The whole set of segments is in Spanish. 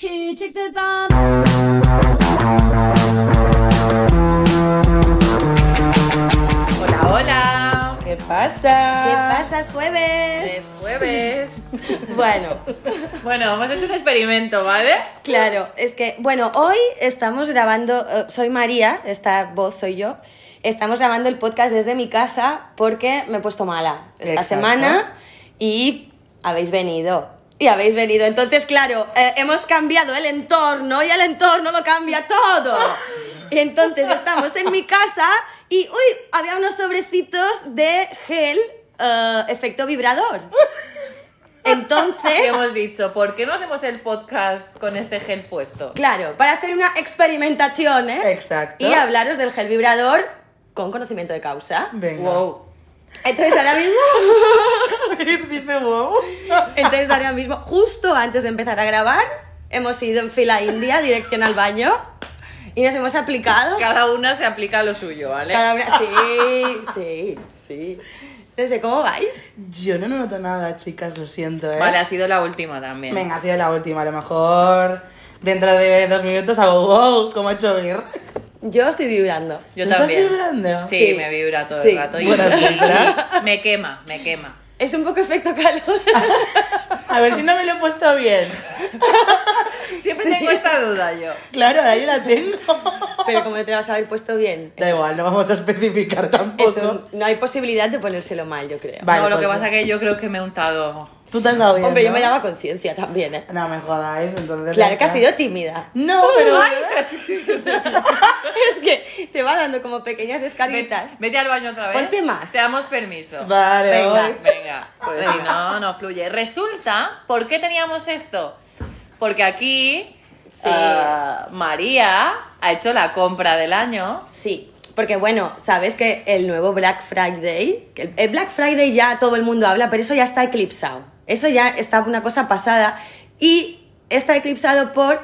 Who took the bomb? Hola, hola. ¿Qué pasa? ¿Qué pasa? Es jueves. Es jueves. Bueno, Bueno, hemos hecho un experimento, ¿vale? claro, es que, bueno, hoy estamos grabando, eh, soy María, esta voz soy yo, estamos grabando el podcast desde mi casa porque me he puesto mala esta Exacto. semana y habéis venido. Y habéis venido. Entonces, claro, eh, hemos cambiado el entorno y el entorno lo cambia todo. Y entonces estamos en mi casa y, uy, había unos sobrecitos de gel eh, efecto vibrador. Entonces, hemos dicho, ¿por qué no hacemos el podcast con este gel puesto? claro, para hacer una experimentación, ¿eh? Exacto. Y hablaros del gel vibrador con conocimiento de causa. Venga. Wow. Entonces ahora mismo, Dice wow. entonces ahora mismo, justo antes de empezar a grabar, hemos ido en fila india, dirección al baño, y nos hemos aplicado. Cada una se aplica lo suyo, ¿vale? Cada una, sí, sí, sí. Entonces, ¿cómo vais? Yo no noto nada, chicas, lo siento, ¿eh? Vale, ha sido la última también. Venga, ha sido la última. A lo mejor dentro de dos minutos hago wow, como ha hecho Vir. Yo estoy vibrando. Yo ¿Tú también. estás vibrando? Sí, Sí. me vibra todo Sí. el rato. Y, me quema, me quema. Es un poco efecto calor. A ver si no me lo he puesto bien. Siempre tengo esta duda yo. Claro, ahora yo la tengo. Pero como no te vas a haber puesto bien. Da igual, no vamos a especificar tampoco. Eso, no hay posibilidad de ponérselo mal, yo creo. Vale, no, lo que pues- pasa es que yo creo que me he untado. Tú te has dado bien. Hombre, yo me daba conciencia también, ¿eh? No me jodáis, entonces. Claro que has sido tímida. No, pero. es que te va dando como pequeñas descarguitas. Vete al baño otra vez. Ponte más. Te damos permiso. Vale, Venga. voy. Venga, pues si no, no fluye. Resulta, ¿por qué teníamos esto? Porque aquí Sí. ah, María ha hecho la compra del año. Sí, porque bueno, sabes que el nuevo Black Friday, el Black Friday ya todo el mundo habla, pero eso ya está eclipsado. Eso ya está una cosa pasada y está eclipsado por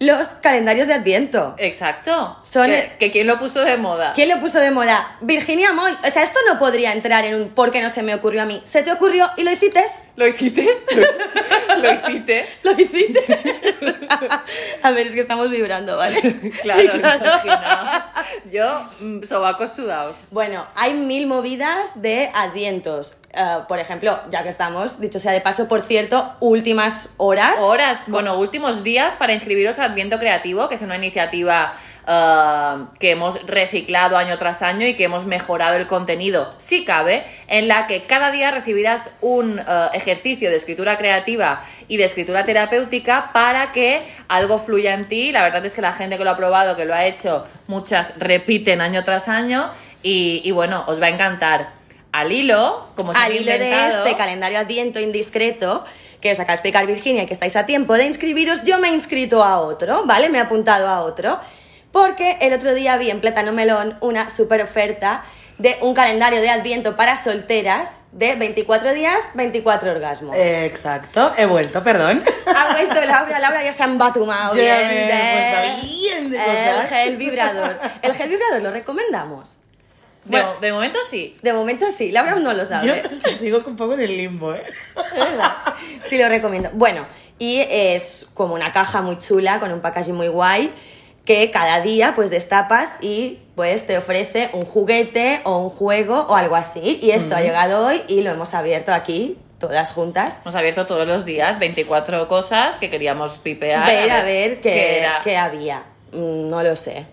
los calendarios de Adviento. Exacto. Son que, quién lo puso de moda. ¿Quién lo puso de moda? Virginia Moll. O sea, esto no podría entrar en un ¿por qué no se me ocurrió a mí? ¿Se te ocurrió y lo hiciste? ¿Lo hiciste? ¿Lo hiciste? ¿Lo hiciste? a ver, es que estamos vibrando, ¿vale? Claro, imagina. Yo, mm, sobacos sudados. Bueno, hay mil movidas de advientos. Eh, por ejemplo, ya que estamos, dicho sea de paso, por cierto, últimas horas. Horas, bueno, últimos días para inscribiros a Adviento Creativo, que es una iniciativa eh, que hemos reciclado año tras año y que hemos mejorado el contenido, si cabe, en la que cada día recibirás un eh, ejercicio de escritura creativa y de escritura terapéutica para que algo fluya en ti. La verdad es que la gente que lo ha probado, que lo ha hecho, muchas repiten año tras año y, y bueno, os va a encantar. Al hilo, como se Al hilo de inventado- este calendario adviento indiscreto que os acaba de explicar Virginia y que estáis a tiempo de inscribiros, yo me he inscrito a otro, ¿vale? Me he apuntado a otro. Porque el otro día vi en Plátano Melón una super oferta de un calendario de adviento para solteras de 24 días, 24 orgasmos. Exacto, he vuelto, perdón. Ha vuelto Laura, Laura ya se ha embatumado Yo ya bien de- bien de El gel vibrador. El gel vibrador lo recomendamos. De, Bueno. de momento sí. De momento sí, Laura aún no lo Yo sabe. sigo un poco en el limbo, ¿eh? Es verdad. Sí, lo recomiendo. Bueno, y es como una caja muy chula, con un packaging muy guay, que cada día pues destapas y pues te ofrece un juguete o un juego o algo así. Y esto ha llegado hoy y lo hemos abierto aquí, todas juntas. Hemos abierto todos los días 24 cosas que queríamos pipear. ver a ver qué, qué había. Mm, No lo sé.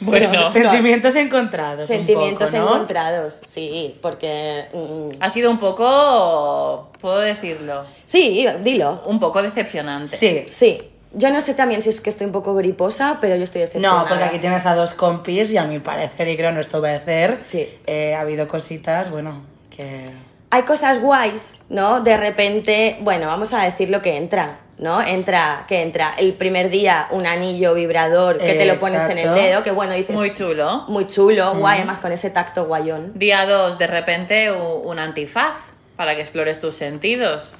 Bueno, Sentimientos encontrados. un Sentimientos poco, ¿no? encontrados, sí, porque... mm, ha sido un poco, puedo decirlo, sí, dilo. un poco decepcionante. Sí. Sí. Yo no sé también si es que estoy un poco griposa, pero yo estoy decepcionada. No, porque aquí tienes a dos compis y a mi parecer, y creo nuestro parecer, Sí. eh, ha habido cositas, bueno, que... Hay cosas guays, ¿no? De repente, bueno, vamos a decir lo que entra, ¿no? Entra, que entra el primer día un anillo vibrador que te lo pones en el dedo, que bueno, dices... Muy chulo. muy chulo, guay, además con ese tacto guayón. Día 2, de repente, un antifaz para que explores tus sentidos.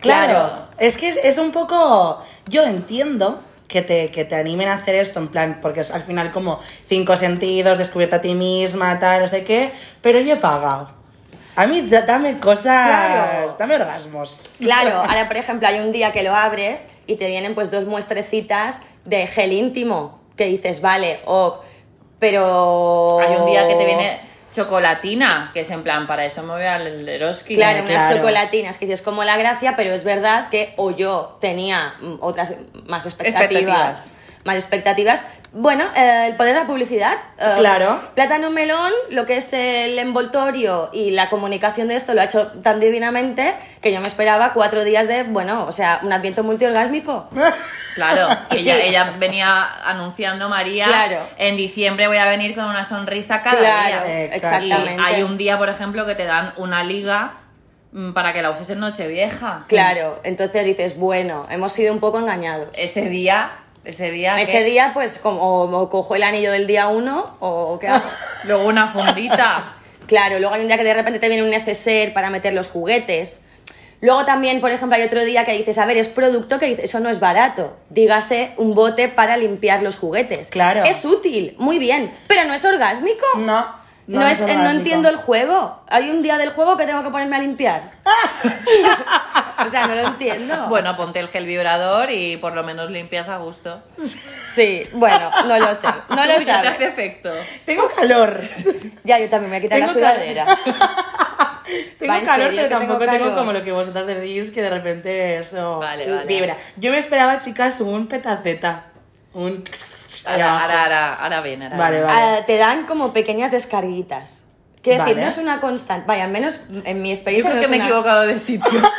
Claro, Claro. es que es, es un poco... Yo entiendo que te, que te animen a hacer esto, en plan, porque es al final como cinco sentidos, descubierta a ti misma, tal, no sé qué, pero yo he pagado. A mí da- dame cosas, Claro. dame orgasmos. Claro, ahora por ejemplo hay un día que lo abres y te vienen pues dos muestrecitas de gel íntimo que dices, vale, ok, pero... Hay un día que te viene chocolatina, que es en plan, para eso me voy al Eroski. Claro, Claro. unas chocolatinas que dices como la gracia, pero es verdad que o yo tenía mm, otras más expectativas. Expectativas. Más expectativas. Bueno, eh, el poder de la publicidad. eh, Claro. Plátano melón, lo que es el envoltorio y la comunicación de esto lo ha hecho tan divinamente que yo me esperaba cuatro días de, bueno, o sea, un adviento multiorgásmico. Claro, Y ella, sí. ella venía anunciando María. Claro. En diciembre voy a venir con una sonrisa cada Claro, día. Exacto. Y exactamente. hay un día, por ejemplo, que te dan una liga mm, para que la uses en Nochevieja. Claro, entonces dices, bueno, hemos sido un poco engañados. Ese día, ese día. Ese que- día, pues, como o cojo el anillo del día uno o qué hago. Luego una fundita. Claro, luego hay un día que de repente te viene un neceser para meter los juguetes. Luego también, por ejemplo, hay otro día que dices, a ver, es producto que dices, eso no es barato. Dígase un bote para limpiar los juguetes. Claro. Es útil, muy bien, pero no es orgásmico. No, No, es, orgásmico. no entiendo el juego. Hay un día del juego que tengo que ponerme a limpiar. o sea, no lo entiendo. Bueno, ponte el gel vibrador y por lo menos limpias a gusto. Sí, bueno, no lo sé. No lo Uy, te hace sé. efecto. Tengo calor. Ya, yo también me voy a quitar la Tengo sudadera. Tengo Va, calor, serio pero tengo tampoco tengo, como lo que vosotras decís, que de repente eso Vale, vale. vibra. Yo me esperaba, chicas, un petaceta. Un... Ahora, ahora, ahora, ahora viene. ahora Vale, viene. vale. Ah, te dan como pequeñas descarguitas. Quiero decir, Vale. no es una constante. Vaya, al menos en mi Yo experiencia. creo no que me he es una- equivocado de sitio.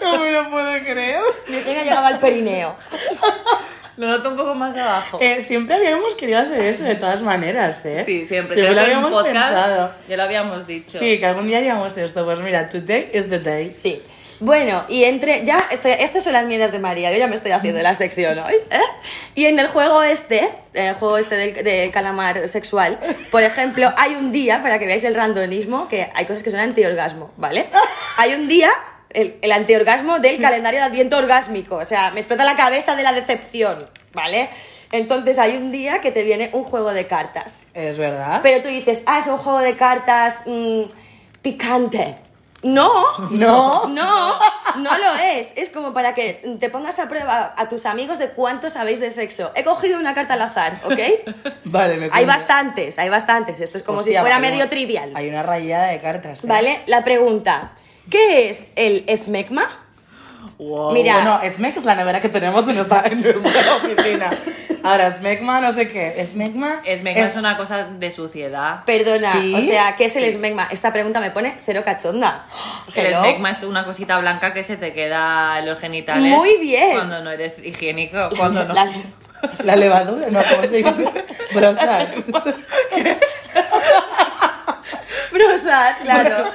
No me lo puedo creer. Mi genia llegaba al perineo. Lo noto un poco más abajo. Eh, siempre habíamos querido hacer eso de todas maneras, ¿eh? Sí, siempre. Siempre Creo lo habíamos podcast pensado. ya lo habíamos dicho. Sí, que algún día haríamos esto. Pues mira, today is the day. Sí. Bueno, y entre. Ya, estoy, estas son las mierdas de María. Yo ya me estoy haciendo la sección hoy. ¿eh? Y en el juego este, el juego este del, del calamar sexual, por ejemplo, hay un día, para que veáis el randomismo, que hay cosas que son antiorgasmo, ¿vale? Hay un día. El, el antiorgasmo del calendario de adviento orgásmico. O sea, me explota la cabeza de la decepción, ¿vale? Entonces hay un día que te viene un juego de cartas. Es verdad. Pero tú dices, ah, es un juego de cartas mm, picante. No, No. no, no lo es. Es como para que te pongas a prueba a tus amigos de cuánto sabéis de sexo. He cogido una carta al azar, ¿ok? Vale, me hay bastantes, hay bastantes. Esto es como Hostia, si fuera medio trivial. Hay una rayada de cartas. ¿eh? ¿Vale? La pregunta, ¿qué es el esmegma? Wow. Mira. Bueno, Smeg es la nevera que tenemos en nuestra, en nuestra oficina. Ahora, Smegma, no sé qué. Smegma. Esmegma es una cosa de suciedad. Perdona, ¿Sí? o sea, ¿qué es el esmegma? Esta pregunta me pone cero cachonda. El Hello. esmegma es una cosita blanca que se te queda en los genitales. Muy bien. Cuando no eres higiénico, cuando no. La- La levadura, no, ¿cómo se dice? Brosac. Claro.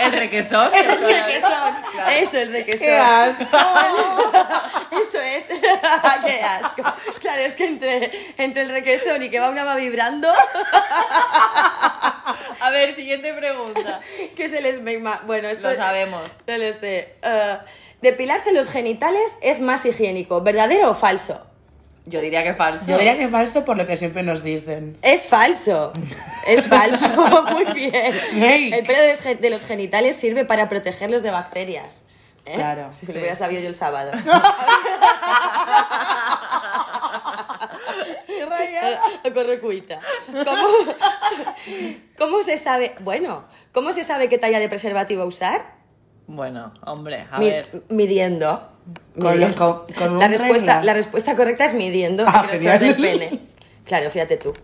El requesón. El requesón. Claro. Eso, el requesón. ¡Qué asco! Eso es. Qué asco. Claro, es que entre, entre el requesón y que va una va vibrando, A ver, siguiente pregunta. ¿qué es el esmegma? Bueno, esto Lo sabemos. No lo sé. Eh, depilarse los genitales es más higiénico, ¿verdadero o falso? Yo diría que falso. Yo diría que falso por lo que siempre nos dicen. Es falso. Es falso. Muy bien. Hey. El pelo de los gen- de los genitales sirve para protegerlos de bacterias. ¿Eh? Claro. Si lo hubiera sabido yo el sábado. Eh, Corre cuita. ¿Cómo, ¿Cómo se sabe? Bueno, ¿cómo se sabe qué talla de preservativo usar? Bueno, hombre, a Mi- ver. Midiendo. Con, Midiendo. con, con la, un respuesta, regla. la respuesta correcta es midiendo Ah, del pene. Claro, fíjate tú.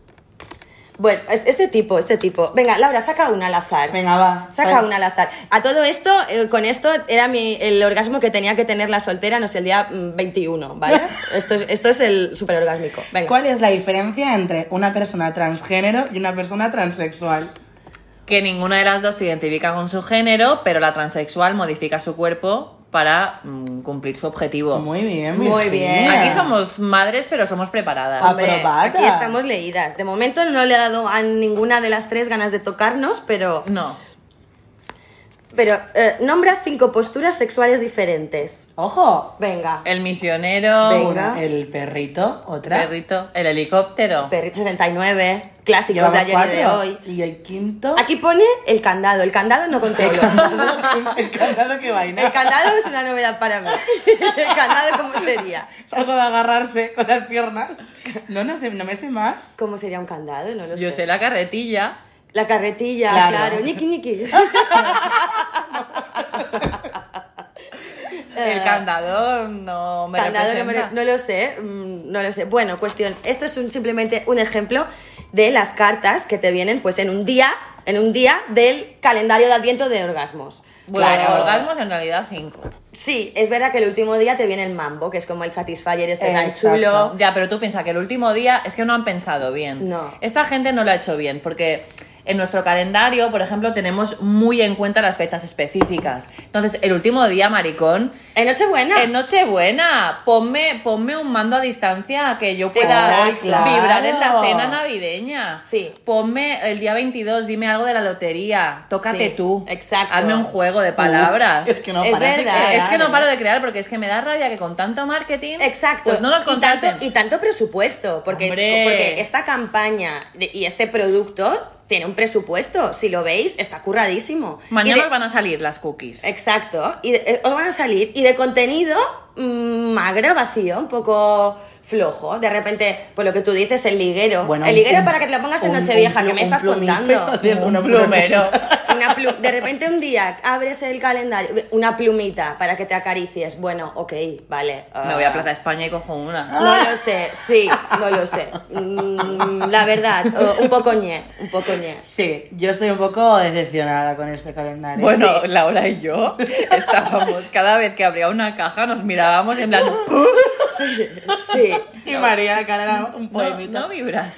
Bueno, es- este tipo, este tipo. Venga, Laura, saca una al azar. Venga, va. Saca Vale. una al azar. A todo esto, eh, con esto, era mi, el orgasmo que tenía que tener la soltera, no sé, el día mm, 21, ¿vale? esto, es, esto es el super orgásmico. Venga. ¿Cuál es la diferencia entre una persona transgénero y una persona transexual? Que ninguna de las dos se identifica con su género, pero la transexual modifica su cuerpo para mm, cumplir su objetivo. Muy bien, Muy bien. Aquí somos madres, pero somos preparadas. Ah, Hombre, Aprobada. aquí estamos leídas. De momento no le ha dado a ninguna de las tres ganas de tocarnos, pero No. Pero eh, nombra cinco posturas sexuales diferentes. Ojo. Venga. El misionero, Venga. El perrito, otra. perrito, el helicóptero. Perrito 69, clásicos Llevamos de ayer y de cuatro. hoy. Y el quinto. Aquí pone el candado. El candado no El controlo. candado, el candado que vaina. El candado es una novedad para mí. El candado, ¿cómo sería? Es algo de agarrarse con las piernas. No, no sé, no me sé más. ¿Cómo sería un candado? No lo Yo sé. sé la carretilla. La carretilla, Claro. claro. Niki, niki. El candado no me Eh, Candado no, me- representa. no lo sé, mm, no lo sé. Bueno, cuestión, esto es un- simplemente un ejemplo de las cartas que te vienen pues en un día, en un día del calendario de adviento de orgasmos. Bueno, Claro. orgasmos en realidad cinco. Sí, es verdad que el último día te viene el mambo, que es como el satisfyer este tan Exacto. chulo. Ya, pero tú piensas que el último día es que no han pensado bien. No. Esta gente no lo ha hecho bien porque en nuestro calendario, por ejemplo, tenemos muy en cuenta las fechas específicas. Entonces, el último día, maricón, En Nochebuena. en Nochebuena, ponme, ponme un mando a distancia que yo pueda Exacto. Claro. vibrar en la cena navideña. Sí. Ponme el día 22, dime algo de la lotería. Tócate Sí, tú. exacto. Hazme un juego de palabras. Es que no Es paras de verdad. crear, Es que no paro de crear porque es que me da rabia que con tanto marketing. Exacto. Pues no nos y contraten. tanto, y tanto presupuesto, porque, Hombre. porque esta campaña de- y este producto tiene un presupuesto. Si lo veis, está curradísimo. Y Mañana de- os van a salir las cookies. Exacto. Y de- eh, os van a salir. Y de contenido, mm, magro, vacío, un poco flojo. De repente, pues lo que tú dices, el liguero. Bueno, el liguero un- para que te lo pongas en Nochevieja, que me estás contando. de Un plumero. Una plu- de repente un día abres el calendario, una plumita para que te acaricies. Bueno, ok, vale. Me voy a ah, Plaza España y cojo una. No lo sé, sí, no lo sé. Mm, la verdad, un poco ñe, un poco ñe. Sí, yo estoy un poco decepcionada con este calendario. Bueno, Sí. Laura y yo estábamos, cada vez que abría una caja nos mirábamos en plan, "¿Pum?". Sí. Y María, la cara era un no, poemita. no vibras.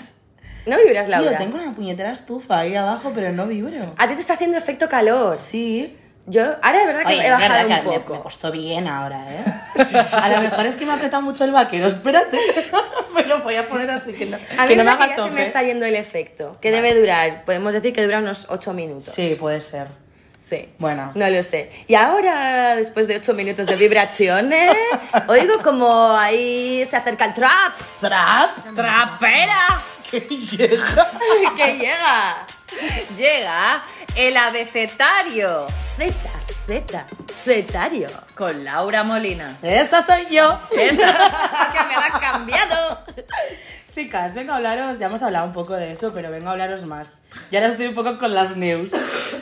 ¿No vibras, Laura? tengo una puñetera estufa ahí abajo, pero no vibro. A ti te está haciendo efecto calor. Sí. Yo, ahora de verdad que Oye, he es bajado un me- poco. Me, costó bien ahora, ¿eh? A lo mejor es que me ha apretado mucho el vaquero, espérate. me lo voy a poner así que no, A mí no me me haga ya se me está yendo el efecto. Que debe durar, podemos decir que dura unos 8 minutos. Sí, puede ser. Sí. Bueno. No lo sé. Y ahora, después de 8 minutos de vibraciones, oigo como ahí se acerca el trap. ¡Trap! ¡Trapera! ¡Que llega! que llega. Llega el abecetario Z, Z, Zetario. con Laura Molina. ¡Esa soy yo! que me la has cambiado. Chicas, vengo a hablaros, ya hemos hablado un poco de eso, pero vengo a hablaros más. Ya ahora estoy un poco con las news.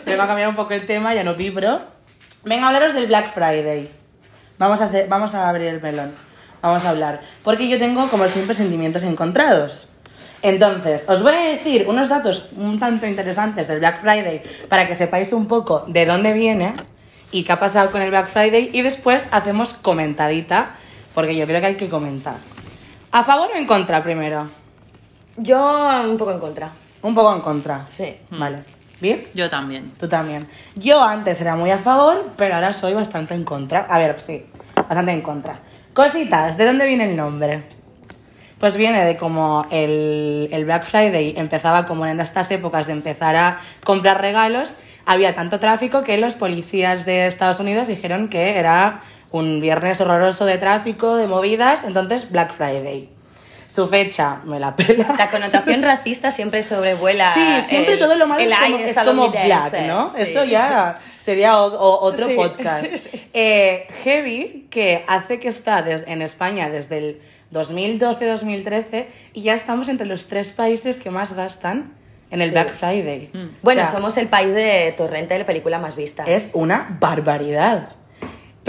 Vengo a cambiar un poco el tema, ya no vibro. Vengo a hablaros del Black Friday. Vamos a, hacer, vamos a abrir el melón. Vamos a hablar. Porque yo tengo, como siempre, sentimientos encontrados. Entonces, os voy a decir unos datos un tanto interesantes del Black Friday para que sepáis un poco de dónde viene y qué ha pasado con el Black Friday y después hacemos comentadita, porque yo creo que hay que comentar. ¿A favor o en contra primero? Yo un poco en contra. Un poco en contra. Sí. Vale. ¿Bien? Yo también. Tú también. Yo antes era muy a favor, pero ahora soy bastante en contra. A ver, sí, bastante en contra. Cositas, ¿de dónde viene el nombre? Pues viene de como el, el Black Friday empezaba como en estas épocas de empezar a comprar regalos, había tanto tráfico que los policías de Estados Unidos dijeron que era un viernes horroroso de tráfico, de movidas, entonces Black Friday. Su fecha, me la pela. La connotación racista siempre sobrevuela. Sí, siempre el- todo lo malo es como, aire es como black. ¿no? Sí. Esto ya sería o- o- otro Sí, podcast. sí. Eh, Heavy, que hace que está des- en España desde el 2012-2013 y ya estamos entre los tres países que más gastan en el Sí. Black Friday. Bueno, O sea, somos el país de Torrente, la película más vista. Es una barbaridad.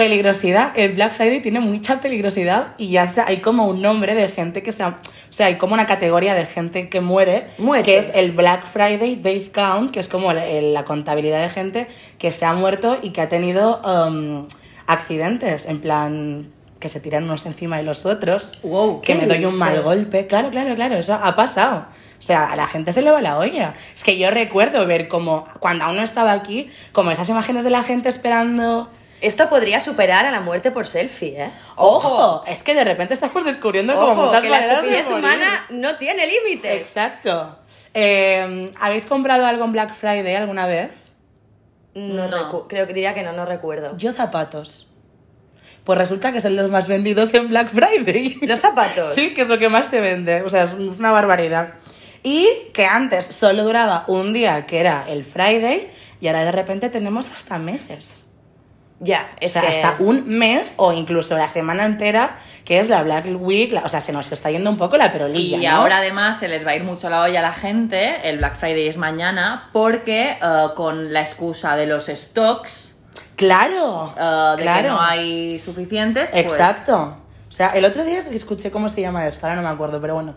Peligrosidad, el Black Friday tiene mucha peligrosidad y ya se- hay como un nombre de gente que se... O sea, hay como una categoría de gente que muere, Muertes. que es el Black Friday Death Count, que es como la, la contabilidad de gente que se ha muerto y que ha tenido um, accidentes, en plan que se tiran unos encima de los otros, Wow, que ¿qué me doy un mal golpe. Claro, claro, claro, eso ha pasado. O sea, a la gente se le va la olla. Es que yo recuerdo ver como, cuando aún no estaba aquí, como esas imágenes de la gente esperando... Esto podría superar a la muerte por selfie, ¿eh? ¡Ojo! Es que de repente estamos descubriendo como Ojo, muchas que la de morir. humana no tiene límites. Exacto. Eh, ¿Habéis comprado algo en Black Friday alguna vez? No, No. creo que diría que no, no recuerdo. Yo zapatos. Pues resulta que son los más vendidos en Black Friday. ¿Los zapatos? Sí, que es lo que más se vende. O sea, es una barbaridad. Y que antes solo duraba un día, que era el Friday, y ahora de repente tenemos hasta meses. Ya, O es sea, que... hasta un mes o incluso la semana entera, que es la Black Week. la- o sea, se nos está yendo un poco la perolilla. Y ¿no? ahora además se les va a ir mucho la olla a la gente, el Black Friday es mañana, porque eh, con la excusa de los stocks, Claro. eh, de claro. que no hay suficientes, pues, Exacto. O sea, el otro día escuché cómo se llama esto, ahora no me acuerdo, pero bueno.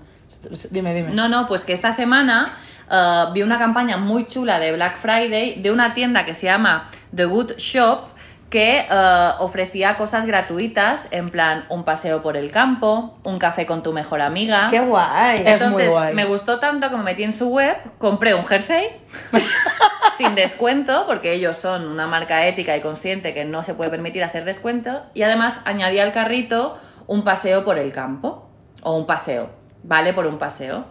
Dime, dime. No, no, pues que esta semana eh, vi una campaña muy chula de Black Friday de una tienda que se llama The Good Shop que eh, ofrecía cosas gratuitas, en plan un paseo por el campo, un café con tu mejor amiga. ¡Qué guay! Es muy Entonces guay. me gustó tanto que me metí en su web, compré un jersey sin descuento, porque ellos son una marca ética y consciente que no se puede permitir hacer descuento, y además añadí al carrito un paseo por el campo, o un paseo, ¿vale? Por un paseo.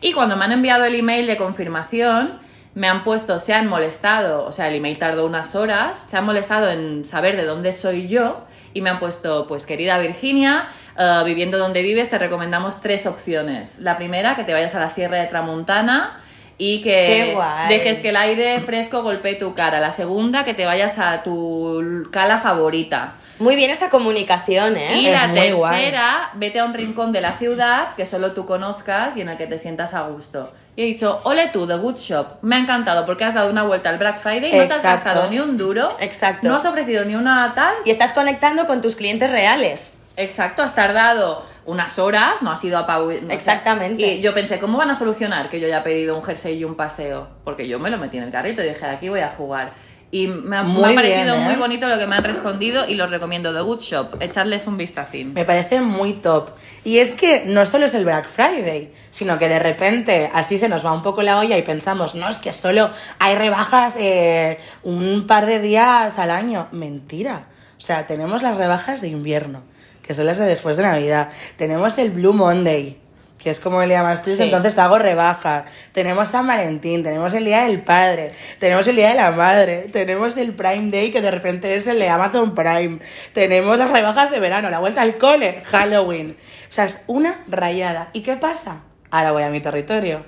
Y cuando me han enviado el email de confirmación, me han puesto, se han molestado, o sea, el email tardó unas horas, se han molestado en saber de dónde soy yo y me han puesto, pues querida Virginia, eh, viviendo donde vives, te recomendamos tres opciones. La primera, que te vayas a la Sierra de Tramontana y que dejes que el aire fresco golpee tu cara. La segunda, que te vayas a tu cala favorita. Muy bien esa comunicación, ¿eh? Y Es la muy guay. tercera, vete a un rincón de la ciudad que solo tú conozcas y en el que te sientas a gusto. Y he dicho, ole tú, The Good Shop. Me ha encantado porque has dado una vuelta al Black Friday, no te has gastado ni un duro. Exacto. No has ofrecido ni una tal. Y estás conectando con tus clientes reales. Exacto, has tardado unas horas, no has ido a Pau. no sé. Exactamente. Y yo pensé, ¿cómo van a solucionar que yo haya pedido un jersey y un paseo? Porque yo me lo metí en el carrito y dije, aquí voy a jugar. Y me ha, me Muy ha parecido bien, ¿eh? muy bonito lo que me han respondido y los recomiendo The Good Shop. Echarles un vistacín. Me parece muy top. Y es que no solo es el Black Friday, sino que de repente así se nos va un poco la olla y pensamos, no, es que solo hay rebajas eh, un par de días al año. Mentira. O sea, tenemos las rebajas de invierno, que son las de después de Navidad. Tenemos el Blue Monday, que es como le llamas tú, Sí. entonces te hago rebaja. Tenemos San Valentín, tenemos el Día del Padre, tenemos el Día de la Madre, tenemos el Prime Day, que de repente es el de Amazon Prime. Tenemos las rebajas de verano, la vuelta al cole, Halloween. O sea, es una rayada. ¿Y qué pasa? Ahora voy a mi territorio.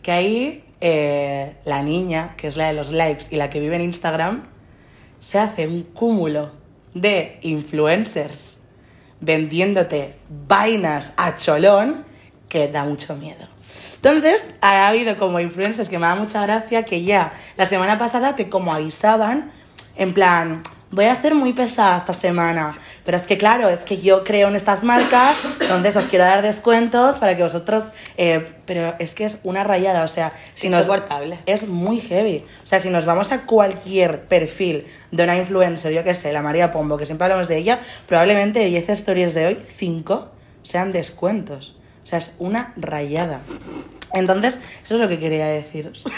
Que ahí eh, la niña, que es la de los likes y la que vive en Instagram, se hace un cúmulo de influencers vendiéndote vainas a cholón que da mucho miedo. Entonces, ha habido como influencers que me da mucha gracia que ya la semana pasada te como avisaban en plan, voy a ser muy pesada esta semana, pero es que claro, es que yo creo en estas marcas, entonces os quiero dar descuentos para que vosotros, eh, pero es que es una rayada, o sea, si nos, Insoportable. es muy heavy. O sea, si nos vamos a cualquier perfil de una influencer, yo qué sé, la María Pombo, que siempre hablamos de ella, probablemente de 10 stories de hoy, 5 sean descuentos. O sea, es una rayada. Entonces, eso es lo que quería deciros.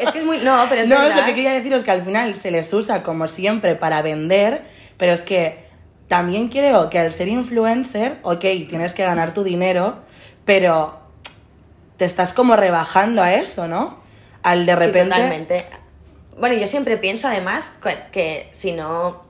Es que es muy... No, pero es no, es lo que quería deciros que al final se les usa como siempre para vender, pero es que también creo que al ser influencer, ok, tienes que ganar tu dinero, pero te estás como rebajando a eso, ¿no? Al de Sí, repente... totalmente. Bueno, yo siempre pienso además que, que si no...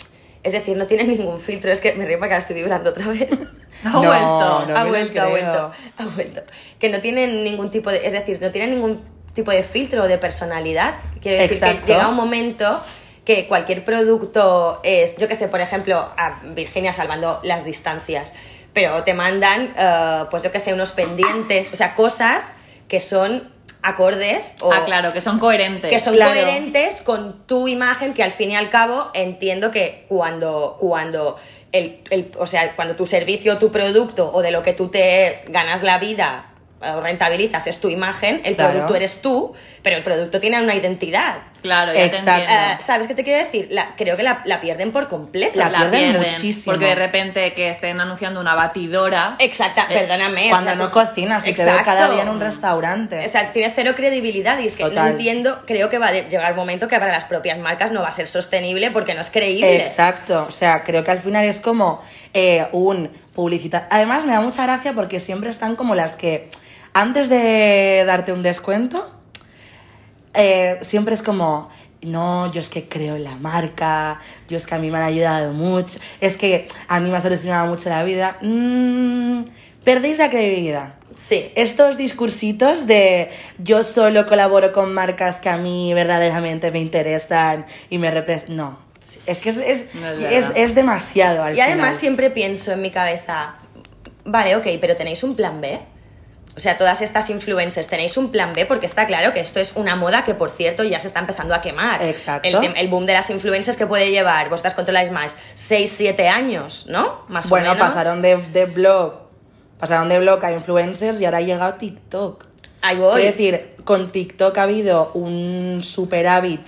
Es decir, no tiene ningún filtro. Es que me río porque ahora estoy vibrando otra vez. Ha No, vuelto. no. ha vuelto, ha vuelto, ha vuelto. Que no tienen ningún tipo de... Es decir, no tienen ningún tipo de filtro o de personalidad. Quiero decir Exacto. que llega un momento que cualquier producto es... Yo que sé, por ejemplo, a Virginia salvando las distancias, pero te mandan, eh, pues yo que sé, unos pendientes, o sea, cosas que son acordes o Ah, claro, que son coherentes. que son Claro. coherentes con tu imagen que al fin y al cabo entiendo que cuando cuando el, el- o sea cuando tu servicio tu producto o de lo que tú te ganas la vida o rentabilizas es tu imagen el Claro. producto eres tú pero el producto tiene una identidad Claro, ya Exacto. te entiendo. Eh, ¿sabes qué te quiero decir? La- creo que la, la pierden por completo La pierden muchísimo. Porque de repente que estén anunciando una batidora. exacta Eh, perdóname o Cuando sea, no cocinas y te veo cada día en un restaurante. O sea, tiene cero credibilidad y es que no Total. entiendo, creo que va a llegar el momento que para las propias marcas no va a ser sostenible porque no es creíble. Exacto, o sea, creo que al final es como eh, un publicitar. Además, me da mucha gracia porque siempre están como las que, antes de darte un descuento, eh, siempre es como, no, yo es que creo en la marca, yo es que a mí me han ayudado mucho, es que a mí me ha solucionado mucho la vida. Mm, perdéis la credibilidad. Sí. Estos discursitos de yo solo colaboro con marcas que a mí verdaderamente me interesan y me representan. No, es que es, es, No es demasiado al Y además siempre pienso en mi cabeza, vale, ok, pero ¿tenéis un plan B? O sea, todas estas influencers, ¿tenéis un plan B? Porque está claro que esto es una moda que, por cierto, ya se está empezando a quemar. Exacto. El, boom de las influencers que puede llevar, vosotras controláis más, 6, 7 años, ¿no? Más Bueno, o menos. pasaron de, de blog, pasaron de blog a influencers y ahora ha llegado TikTok. Ahí voy. Quiero decir, con TikTok ha habido un superávit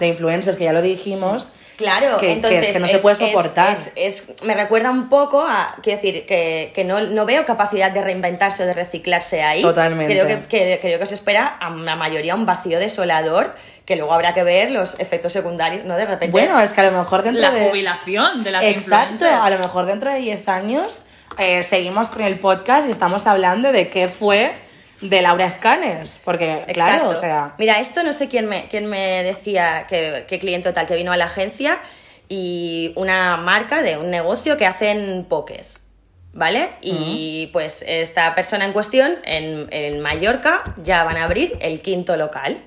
de influencers que ya lo dijimos. Claro, que, que entonces es que no se puede soportar. Es, es- es- me recuerda un poco a, quiero decir, que, que no, no veo capacidad de reinventarse o de reciclarse ahí. Totalmente. Creo que, que- creo que se espera a la mayoría un vacío desolador, que luego habrá que ver los efectos secundarios, ¿no? De repente. Bueno, es que a lo mejor dentro La de... jubilación de las Exacto, influencers. a lo mejor dentro de 10 años eh, seguimos con el podcast y estamos hablando de qué fue de Laura Scanners. Porque, claro, o sea... Mira, esto no sé quién me, quién me decía, que, qué cliente tal, que vino a la agencia y una marca de un negocio que hacen pokés, ¿vale? Y pues esta persona en cuestión, en, en Mallorca, ya van a abrir el quinto local.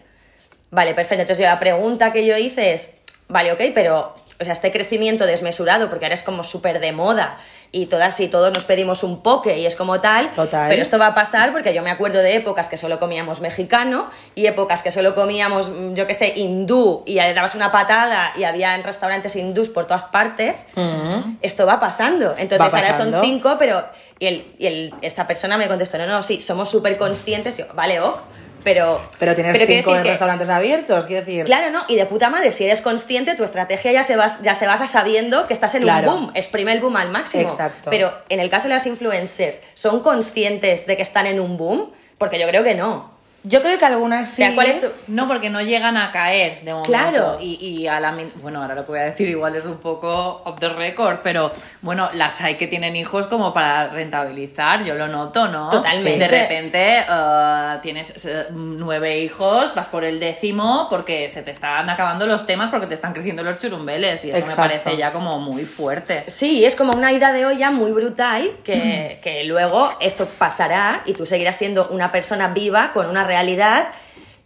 Vale, perfecto. Entonces yo la pregunta que yo hice es, vale, ok, pero, o sea, este crecimiento desmesurado, porque ahora es como súper de moda y todas y todos nos pedimos un poke y es como tal, Total. pero esto va a pasar porque yo me acuerdo de épocas que solo comíamos mexicano y épocas que solo comíamos, mm, yo qué sé, hindú y le dabas una patada y había en restaurantes hindús por todas partes. mm, Esto va pasando. Entonces Va ahora son cinco, pero. Y, el, y el- esta persona me contestó: no, no, sí, somos súper conscientes. Yo, vale, ok, pero. Pero tienes quiero cinco que- restaurantes abiertos, quiero decir... Claro, ¿no? Y de puta madre, si eres consciente, tu estrategia ya se, vas, ya se basa sabiendo que estás en Claro. un boom. Exprime el boom al máximo. Exacto. Pero en el caso de las influencers, ¿son conscientes de que están en un boom? Porque yo creo que no. Yo creo que algunas O sí... sea, ¿cuál es tu- No, porque no llegan a caer de momento. Claro. Y, y a la Bueno, ahora lo que voy a decir igual es un poco off the record, pero bueno, las hay que tienen hijos como para rentabilizar, yo lo noto, ¿no? Totalmente. De repente eh, tienes eh, nueve hijos, vas por el décimo porque se te están acabando los temas porque te están creciendo los churumbeles y eso Exacto. me parece ya como muy fuerte. Sí, es como una ida de olla muy brutal que, que luego esto pasará y tú seguirás siendo una persona viva con una realidad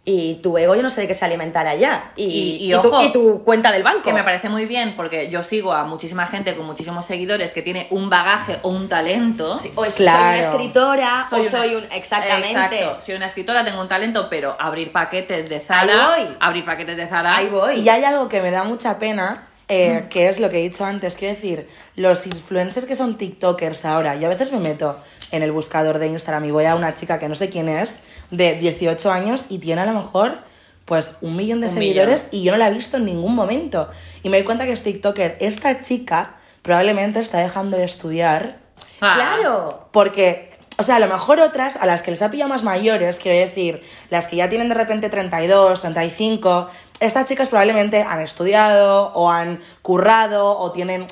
y tu ego yo no sé de qué se alimentará ya. Y, Y- y tu, ojo, y tu cuenta del banco. Que me parece muy bien porque yo sigo a muchísima gente con muchísimos seguidores que tiene un bagaje o un talento. Sí, o es, Claro. soy una escritora o una- soy un... Exactamente. Exacto. Soy una escritora, tengo un talento, pero abrir paquetes de Ahí Zara. voy. Abrir paquetes de Zara. Ahí voy. Y hay algo que me da mucha pena, eh, que es lo que he dicho antes, quiero decir, los influencers que son TikTokers ahora, yo a veces me meto en el buscador de Instagram y voy a una chica que no sé quién es, de 18 años y tiene a lo mejor pues un millón de Un seguidores y yo no la he visto en ningún momento. Y me doy cuenta que es TikToker. Esta chica probablemente está dejando de estudiar Ah. Claro. porque, o sea, a lo mejor otras, a las que les ha pillado más mayores, quiero decir, las que ya tienen de repente 32, 35, estas chicas probablemente han estudiado o han currado o tienen...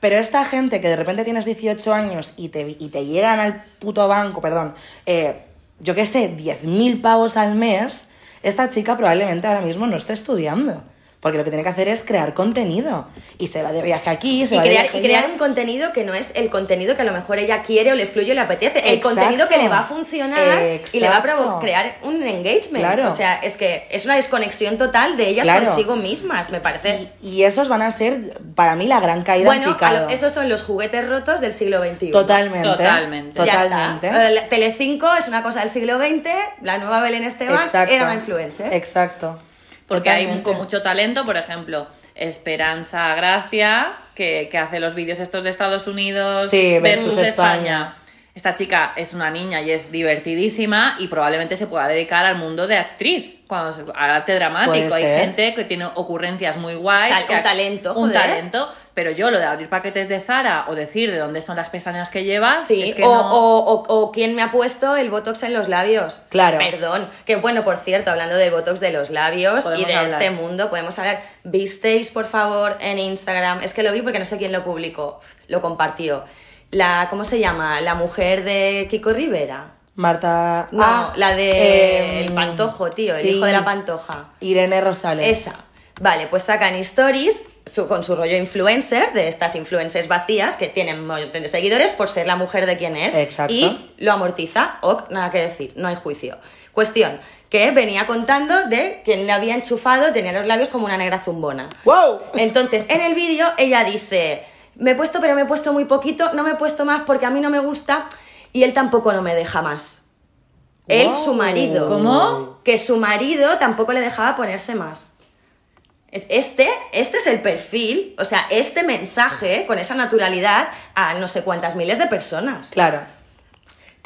Pero esta gente que de repente tienes 18 años y te, y te llegan al puto banco, perdón, eh, yo qué sé, 10.000 pavos al mes, esta chica probablemente ahora mismo no esté estudiando. Porque lo que tiene que hacer es crear contenido. Y se va de viaje aquí, se Y va de crear, viaje y crear allá. un contenido que no es el contenido que a lo mejor ella quiere o le fluye o le apetece. El Exacto. contenido que le va a funcionar y le va a crear un engagement. Claro. O sea, es que es una desconexión total de ellas Claro. consigo mismas, me parece. Y, y esos van a ser, para mí, la gran caída en bueno, picado. lo- esos son los juguetes rotos del siglo XXI. Totalmente. Totalmente. Totalmente. Eh, Telecinco es una cosa del siglo XX, la nueva Belén Esteban Exacto. era una influencer. Exacto. Porque hay con mucho talento, por ejemplo, Esperanza Gracia, que, que hace los vídeos estos de Estados Unidos Sí, versus España. España. Esta chica es una niña y es divertidísima y probablemente se pueda dedicar al mundo de actriz, cuando se- al arte dramático. Hay gente que tiene ocurrencias muy guays. Tal- que un ha- talento, Un joder. talento. Pero yo lo de abrir paquetes de Zara o decir de dónde son las pestañas que llevas, Sí, es que o, no... o, o- o quién me ha puesto el botox en los labios. Claro. Perdón. Que bueno, por cierto, hablando del botox de los labios y de hablar. este mundo, podemos hablar. ¿Visteis, por favor, en Instagram? Es que lo vi porque no sé quién lo publicó, lo compartió. La, ¿Cómo se llama? La mujer de Kiko Rivera. Marta. No, Ah, la de em, el pantojo, tío, el hijo de la pantoja. Irene Rosales. Esa. Vale, pues sacan stories su- con su rollo influencer, de estas influencers vacías que tienen de seguidores por ser la mujer de quien es. Exacto. Y lo amortiza, o nada que decir, no hay juicio. Cuestión, que venía contando de quien le había enchufado, tenía los labios como una negra zumbona. ¡Wow! Entonces, en el vídeo ella dice, me he puesto, pero me he puesto muy poquito, no me he puesto más porque a mí no me gusta y él tampoco no me deja más. Él, Wow. su marido. ¿Cómo? Que su marido tampoco le dejaba ponerse más. Es- Este, este es el perfil, o sea, este mensaje con esa naturalidad a no sé cuántas miles de personas. Claro.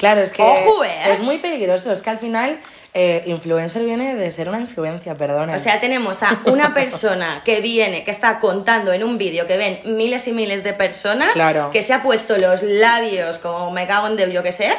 Claro, es que Ojo, ¿eh? es muy peligroso. Es que al final, eh, influencer viene de ser una influencia, perdona. O sea, tenemos a una persona que viene, que está contando en un vídeo que ven miles y miles de personas, Claro. que se ha puesto los labios como me cago en Dios, yo que sé,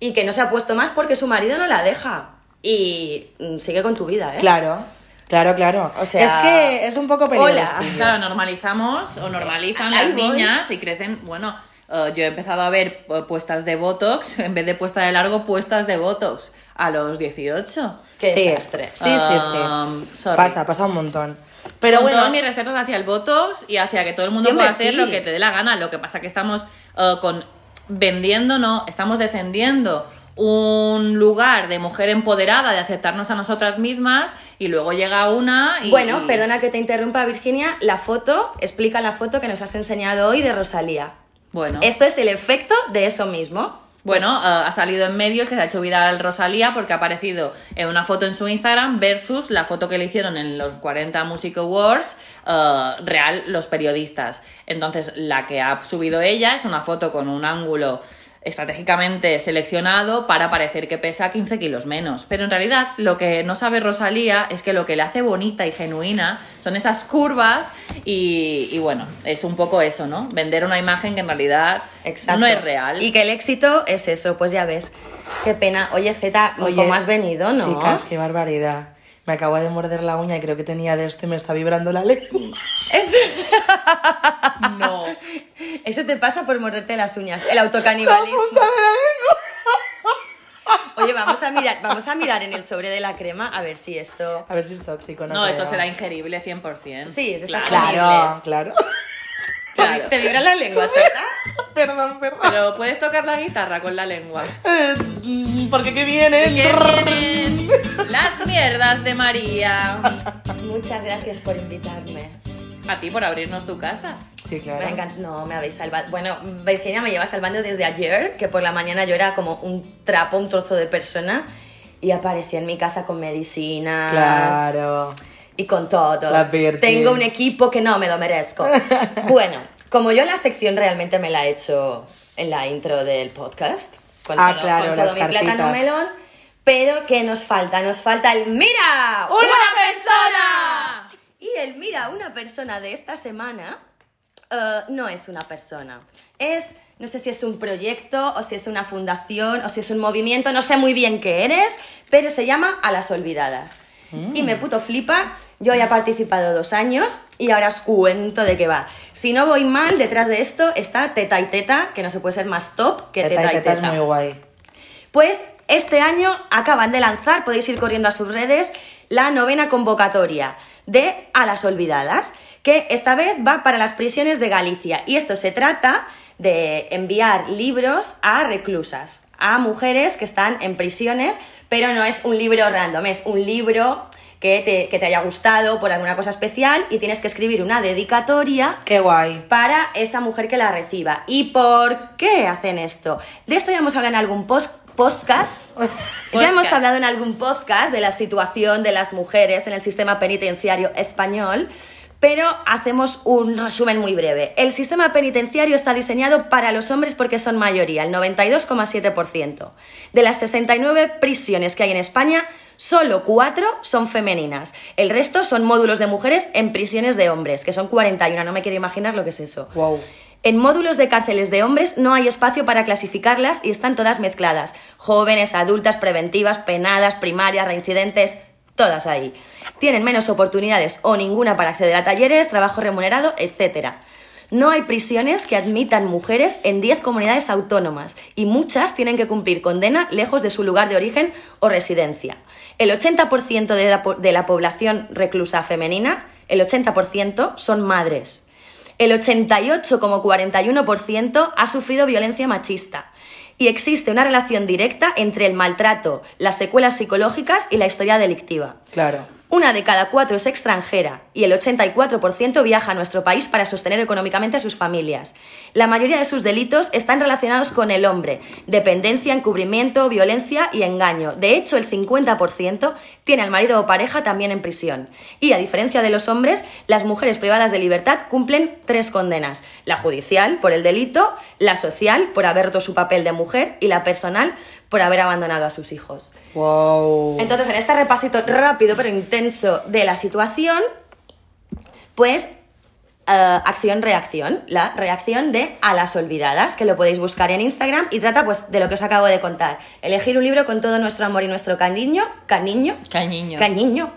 y que no se ha puesto más porque su marido no la deja. Y mm, sigue con tu vida, ¿eh? Claro, claro, claro. O sea, es que es un poco peligroso. hola. Claro, normalizamos o normalizan Ahí las voy. niñas y crecen, bueno, eh, yo he empezado a ver eh, puestas de Botox, en vez de puesta de largo, puestas de Botox a los 18. Qué sí. desastre. Sí, sí, sí. Um, sorry. pasa, pasa un montón. Pero Con bueno, todos mis respetos hacia el Botox y hacia que todo el mundo pueda hacer sí. lo que te dé la gana. Lo que pasa que estamos eh, con vendiendo, no, estamos defendiendo un lugar de mujer empoderada, de aceptarnos a nosotras mismas, y luego llega una y... Bueno, y- perdona que te interrumpa, Virginia, la foto, explica la foto que nos has enseñado hoy de Rosalía. Bueno. Esto es el efecto de eso mismo. Bueno, eh, ha salido en medios que se ha hecho viral Rosalía porque ha aparecido en una foto en su Instagram versus la foto que le hicieron en los 40 Music Awards, eh, real los periodistas. Entonces, la que ha subido ella es una foto con un ángulo estratégicamente seleccionado para parecer que pesa 15 kilos menos. Pero en realidad lo que no sabe Rosalía es que lo que le hace bonita y genuina son esas curvas y, y bueno, es un poco eso, ¿no? Vender una imagen que en realidad Exacto. no es real. Y que el éxito es eso, pues ya ves. Qué pena. Oye, Z, oye, ¿cómo has venido, no? Chicas, qué barbaridad. Me acabo de morder la uña y creo que tenía de esto y me está vibrando la lengua. Es- No. Eso te pasa por morderte las uñas. El autocanibalismo. Oye, vamos a mirar, vamos a mirar en el sobre de la crema a ver si esto. A ver si es tóxico, ¿no? No, esto será ingerible 100%. Sí, es de claro. Claro, claro. Claro. ¿Te vibra la lengua, Z? perdón, perdón. Pero puedes tocar la guitarra con la lengua. Eh, Porque qué viene. ¿Qué vienen? Las mierdas de María. Muchas gracias por invitarme. A ti por abrirnos tu casa. Sí, claro. Me encanta. No, me habéis salvado. Bueno, Virginia me lleva salvando desde ayer, que por la mañana yo era como un trapo, un trozo de persona, y apareció en mi casa con medicinas. Claro. Y con todo. La. Tengo un equipo que no me lo merezco. bueno, como yo la sección realmente me la he hecho en la intro del podcast. Con Ah, todo, claro, con todo las mi plátano melón. Pero ¿qué nos falta? Nos falta el ¡Mira! ¡Una persona! Y el Mira, una persona de esta semana eh, no es una persona. Es, no sé si es un proyecto o si es una fundación o si es un movimiento, no sé muy bien qué eres, pero se llama A las Olvidadas. Y me puto flipa, yo ya he participado dos años y ahora os cuento de qué va. Si no voy mal, detrás de esto está Teta y Teta, que no se puede ser más top que Teta Teta, y teta es Teta. muy guay. Pues este año acaban de lanzar, podéis ir corriendo a sus redes, la novena convocatoria de A las Olvidadas, que esta vez va para las prisiones de Galicia. Y esto se trata de enviar libros a reclusas, a mujeres que están en prisiones, pero no es un libro random, es un libro que te, que te haya gustado por alguna cosa especial y tienes que escribir una dedicatoria Qué guay. para esa mujer que la reciba. ¿Y por qué hacen esto? De esto ya hemos hablado en algún post podcast. Ya hemos hablado en algún podcast de la situación de las mujeres en el sistema penitenciario español, pero hacemos un resumen muy breve. El sistema penitenciario está diseñado para los hombres porque son mayoría, el 92,7%. De las 69 prisiones que hay en España, solo 4 son femeninas. El resto son módulos de mujeres en prisiones de hombres, que son 41. No me quiero imaginar lo que es eso. Wow. En módulos de cárceles de hombres no hay espacio para clasificarlas y están todas mezcladas. Jóvenes, adultas, preventivas, penadas, primarias, reincidentes, todas ahí. Tienen menos oportunidades o ninguna para acceder a talleres, trabajo remunerado, etc. No hay prisiones que admitan mujeres en 10 comunidades autónomas y muchas tienen que cumplir condena lejos de su lugar de origen o residencia. El 80% de la, población reclusa femenina, el 80% son madres. El 88,41% ha sufrido violencia machista. Y existe una relación directa entre el maltrato, las secuelas psicológicas y la historia delictiva. Claro. Una de cada cuatro es extranjera y el 84% viaja a nuestro país para sostener económicamente a sus familias. La mayoría de sus delitos están relacionados con el hombre, dependencia, encubrimiento, violencia y engaño. De hecho, el 50% tiene al marido o pareja también en prisión. Y a diferencia de los hombres, las mujeres privadas de libertad cumplen tres condenas. La judicial por el delito, la social por haber roto su papel de mujer y la personal por haber abandonado a sus hijos. Wow. Entonces, en este repasito rápido pero intenso de la situación, pues eh, acción-reacción, la reacción de A las Olvidadas, que lo podéis buscar en Instagram y trata pues de lo que os acabo de contar. Elegir un libro con todo nuestro amor y nuestro cariño, cariño, Cañiño. cariño,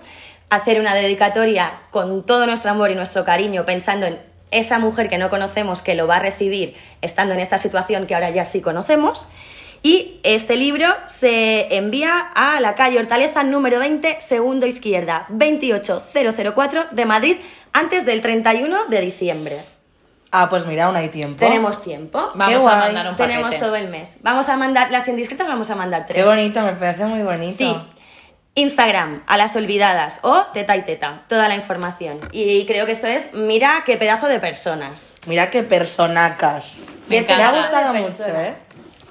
hacer una dedicatoria con todo nuestro amor y nuestro cariño pensando en esa mujer que no conocemos que lo va a recibir estando en esta situación que ahora ya sí conocemos. Y este libro se envía a la calle Hortaleza número 20, segundo izquierda, 28004 de Madrid, antes del 31 de diciembre. Ah, pues mira, aún hay tiempo. Tenemos tiempo. Vamos Qué a guay. mandar un paquete. Tenemos todo el mes. Vamos a mandar, las indiscretas vamos a mandar tres. Qué bonito, me parece muy bonito. Sí. Instagram, a las olvidadas o teta y teta, toda la información. Y creo que esto es, mira qué pedazo de personas. Mira qué personacas. Me Me ha gustado mucho. ¿eh?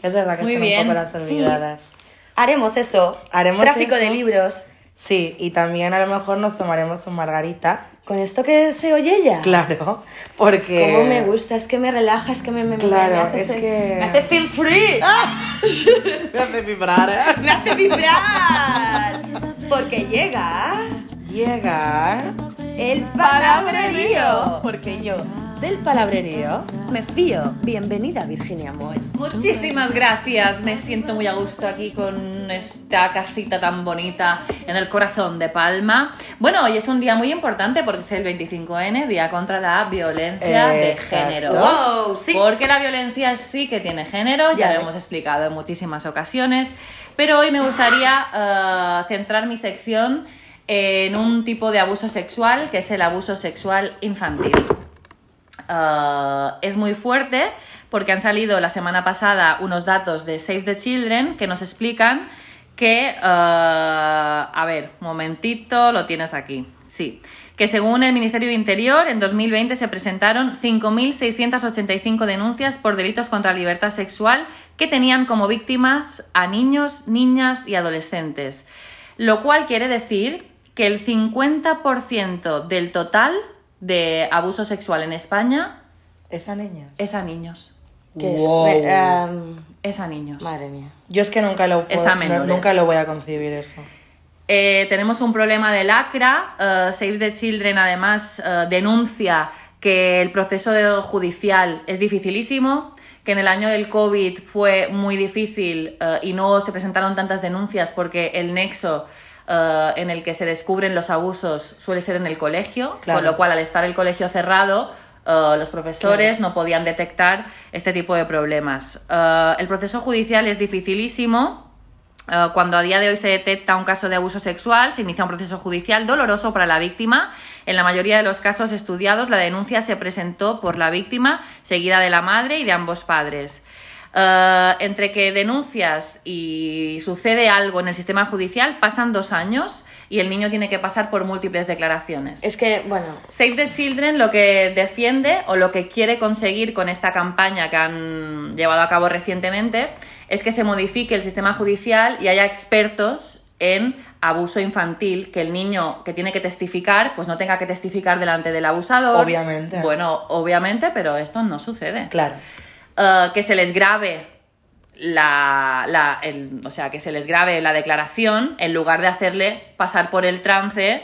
Es verdad que Muy son bien. un poco las olvidadas. Haremos eso. Haremos Tráfico eso. de libros. Sí, y también a lo mejor nos tomaremos un margarita. Con esto que se oye ya. Claro, porque... Cómo me gusta, es que me relaja, es que me, me, me- Claro, me hace es sen- que- Me hace feel free. Me hace vibrar, ¿eh? Me hace vibrar. Porque llega Llega el palabrerío. Porque yo, del palabrerío, Me fío. Bienvenida, Virginia Moll. Muchísimas gracias, me siento muy a gusto aquí con esta casita tan bonita en el corazón de Palma. Bueno, hoy es un día muy importante porque es el 25N, Día contra la Violencia de. Género. Wow, sí. Porque la violencia sí que tiene género, ya, Ya lo ves. hemos explicado en muchísimas ocasiones, pero hoy me gustaría eh, centrar mi sección en un tipo de abuso sexual que es el abuso sexual infantil. Uh, es muy fuerte porque han salido la semana pasada unos datos de Save the Children que nos explican que, uh, a ver, momentito, lo tienes aquí, sí, que según el Ministerio de Interior en 2020 se presentaron 5.685 denuncias por delitos contra la libertad sexual que tenían como víctimas a niños, niñas y adolescentes, lo cual quiere decir que el 50% del total de abuso sexual en España esa niña. es a niños. Que es- Es a niños. madre mía. Yo es que nunca lo, Es puedo- a no- menores. nunca lo voy a concebir eso. Eh, tenemos un problema de lacra. eh, Save the Children además eh, denuncia que el proceso judicial es dificilísimo, que en el año del COVID fue muy difícil y no se presentaron tantas denuncias porque el nexo eh, en el que se descubren los abusos suele ser en el colegio, Claro. con lo cual al estar el colegio cerrado, eh, los profesores no podían detectar este tipo de problemas. Eh, el proceso judicial es dificilísimo. Cuando a día de hoy se detecta un caso de abuso sexual, se inicia un proceso judicial doloroso para la víctima. En la mayoría de los casos estudiados, la denuncia se presentó por la víctima, seguida de la madre y de ambos padres. Eh, entre que denuncias y sucede algo en el sistema judicial, pasan dos años y el niño tiene que pasar por múltiples declaraciones. Es que, bueno, Save the Children lo que defiende o lo que quiere conseguir con esta campaña que han llevado a cabo recientemente es que se modifique el sistema judicial y haya expertos en abuso infantil, que el niño que tiene que testificar, pues no tenga que testificar delante del abusador. Obviamente. Bueno, obviamente, pero esto no sucede. Claro. Eh, que se les grabe la, la- el- o sea, que se les grabe la declaración en lugar de hacerle pasar por el trance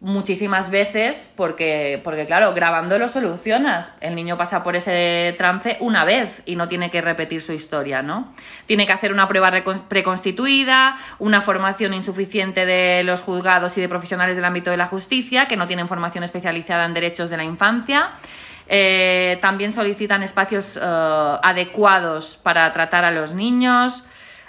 muchísimas veces porque, porque claro, grabando lo solucionas. El niño pasa por ese trance una vez y no tiene que repetir su historia, ¿no? Tiene que hacer una prueba recon- preconstituida, una formación insuficiente de los juzgados y de profesionales del ámbito de la justicia que no tienen formación especializada en derechos de la infancia. Eh, también solicitan espacios eh, adecuados para tratar a los niños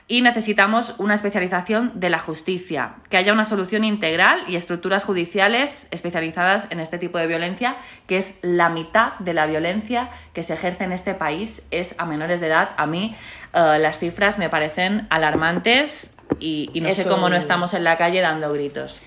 y necesitamos una especialización de la justicia, que haya una solución integral y estructuras judiciales especializadas en este tipo de violencia, que es la mitad de la violencia que se ejerce en este país es a menores de edad. A mí eh, las cifras me parecen alarmantes y, y no sé cómo no estamos en la calle dando gritos.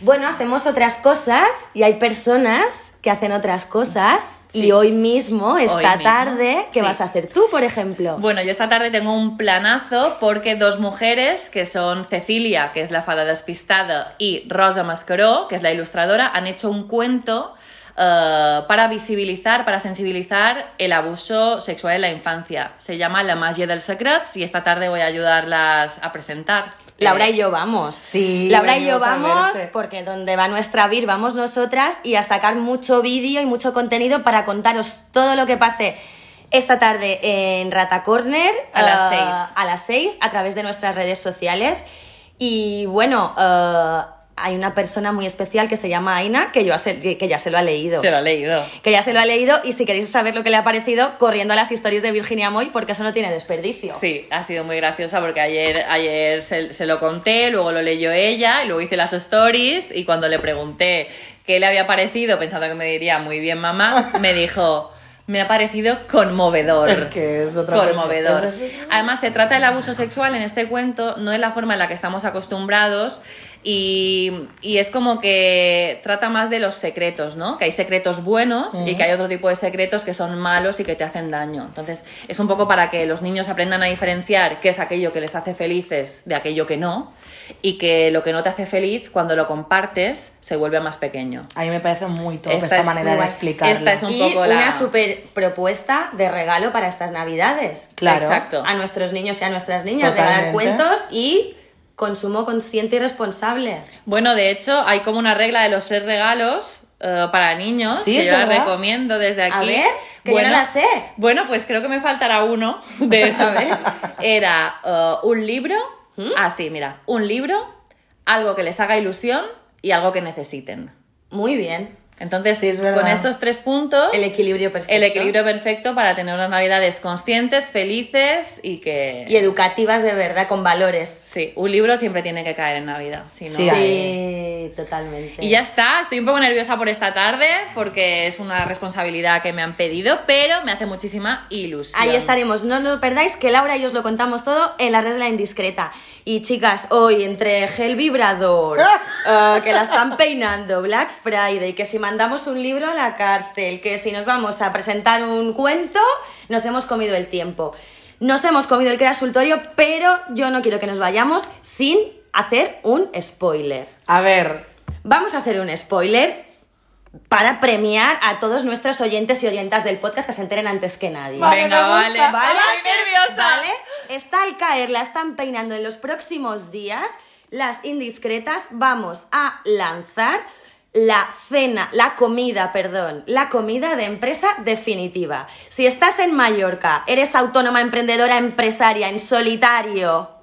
Bueno, hacemos otras cosas y hay personas que hacen otras cosas. Sí. Y hoy mismo, esta mismo, tarde, ¿qué sí. vas a hacer tú, por ejemplo? Bueno, yo esta tarde tengo un planazo porque dos mujeres, que son Cecilia, que es la fada despistada, y Rosa Mascaró, que es la ilustradora, han hecho un cuento eh, para visibilizar, para sensibilizar el abuso sexual en la infancia. Se llama La magia del secrets y esta tarde voy a ayudarlas a presentar. Laura Eh, y yo vamos. Sí, Laura y yo vamos porque donde va nuestra vir vamos nosotras y a sacar mucho vídeo y mucho contenido para contaros todo lo que pase esta tarde en Rata Corner A las eh, seis. a las 6 a través de nuestras redes sociales. Y bueno, eh, hay una persona muy especial que se llama Aina que, yo que ya se lo ha leído. Se lo ha leído. Que ya se lo ha leído y si queréis saber lo que le ha parecido, corriendo a las historias de Virginia Moy porque eso no tiene desperdicio. Sí, ha sido muy graciosa porque ayer, ayer se, se lo conté, luego lo leyó ella, y luego hice las stories y cuando le pregunté qué le había parecido, pensando que me diría muy bien mamá, me dijo, me ha parecido conmovedor. Es que es otra cosa. Conmovedor. Es- Además, se trata del abuso sexual en este cuento, no de la forma en la que estamos acostumbrados. Y, y es como que trata más de los secretos, ¿no? Que hay secretos buenos y que hay otro tipo de secretos que son malos y que te hacen daño. Entonces, es un poco para que los niños aprendan a diferenciar qué es aquello que les hace felices de aquello que no. Y que lo que no te hace feliz, cuando lo compartes, se vuelve más pequeño. A mí me parece muy top Esta esta, es manera muy de explicarlo. Esta es un y poco la- una super propuesta de regalo para estas navidades. Claro. Exacto. A nuestros niños y a nuestras niñas, Totalmente. regalar cuentos y consumo consciente y responsable. Bueno, de hecho, hay como una regla de los tres regalos eh, para niños Sí, que yo la recomiendo desde aquí. A ver, que yo no la sé. Bueno, pues creo que me faltará uno. De, A ver. Era eh, un libro. ¿Mm? Ah, sí, mira. Un libro, algo que les haga ilusión y algo que necesiten. Muy bien. Entonces, Sí, es verdad. con estos tres puntos, El equilibrio perfecto. el equilibrio perfecto para tener unas navidades conscientes, felices y que... Y educativas de verdad, con valores. Sí, un libro siempre tiene que caer en Navidad. si no- Sí, Sí, totalmente. Y ya está, estoy un poco nerviosa por esta tarde porque es una responsabilidad que me han pedido, pero me hace muchísima ilusión. Ahí estaremos, no lo perdáis, que Laura y os lo contamos todo en la red de la indiscreta. Y chicas, hoy entre gel vibrador, eh, que la están peinando, Black Friday, que si mandamos un libro a la cárcel, que si nos vamos a presentar un cuento, nos hemos comido el tiempo. Nos hemos comido el consultorio, pero yo no quiero que nos vayamos sin hacer un spoiler. A ver, Vamos a hacer un spoiler para premiar a todos nuestros oyentes y oyentas del podcast que se enteren antes que nadie. Vale, Venga, vale, vale, estoy nerviosa. ¿Vale? Está al caer, la están peinando en los próximos días. Las indiscretas vamos a lanzar la cena, la comida, perdón, la comida de empresa definitiva. Si estás en Mallorca, eres autónoma, emprendedora, empresaria, en solitario,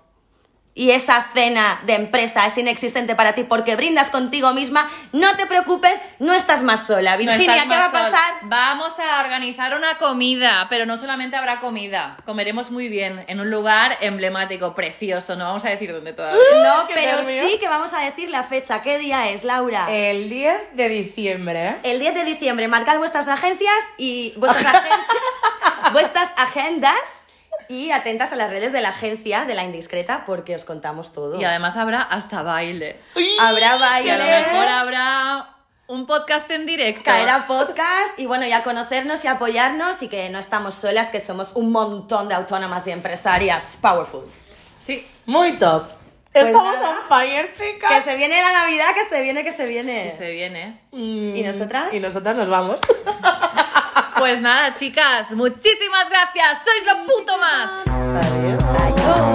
y esa cena de empresa es inexistente para ti porque brindas contigo misma, no te preocupes, no estás más sola. Virginia, ¿qué va a sol. pasar? Vamos a organizar una comida, pero no solamente habrá comida, comeremos muy bien en un lugar emblemático, precioso, no vamos a decir dónde todavía. No, pero nervios. sí que vamos a decir la fecha. ¿Qué día es, Laura? el 10 de diciembre. El 10 de diciembre. Marcad vuestras agencias y vuestras agencias, vuestras agendas y atentas a las redes de la agencia de la indiscreta porque os contamos todo. Y además habrá hasta baile. habrá Y baile. a lo mejor habrá un podcast en directo. Caerá podcast y bueno, ya conocernos y apoyarnos y que no estamos solas, que somos un montón de autónomas y empresarias powerfuls. Sí. Muy top. Pues Estamos nada. on fire, Que chicas. se viene la Navidad, que se viene, que se viene. Y se viene. Mm, ¿Y nosotras? Y nosotras nos vamos. Pues nada, chicas, muchísimas gracias. Sois lo puto más. Adiós. Adiós.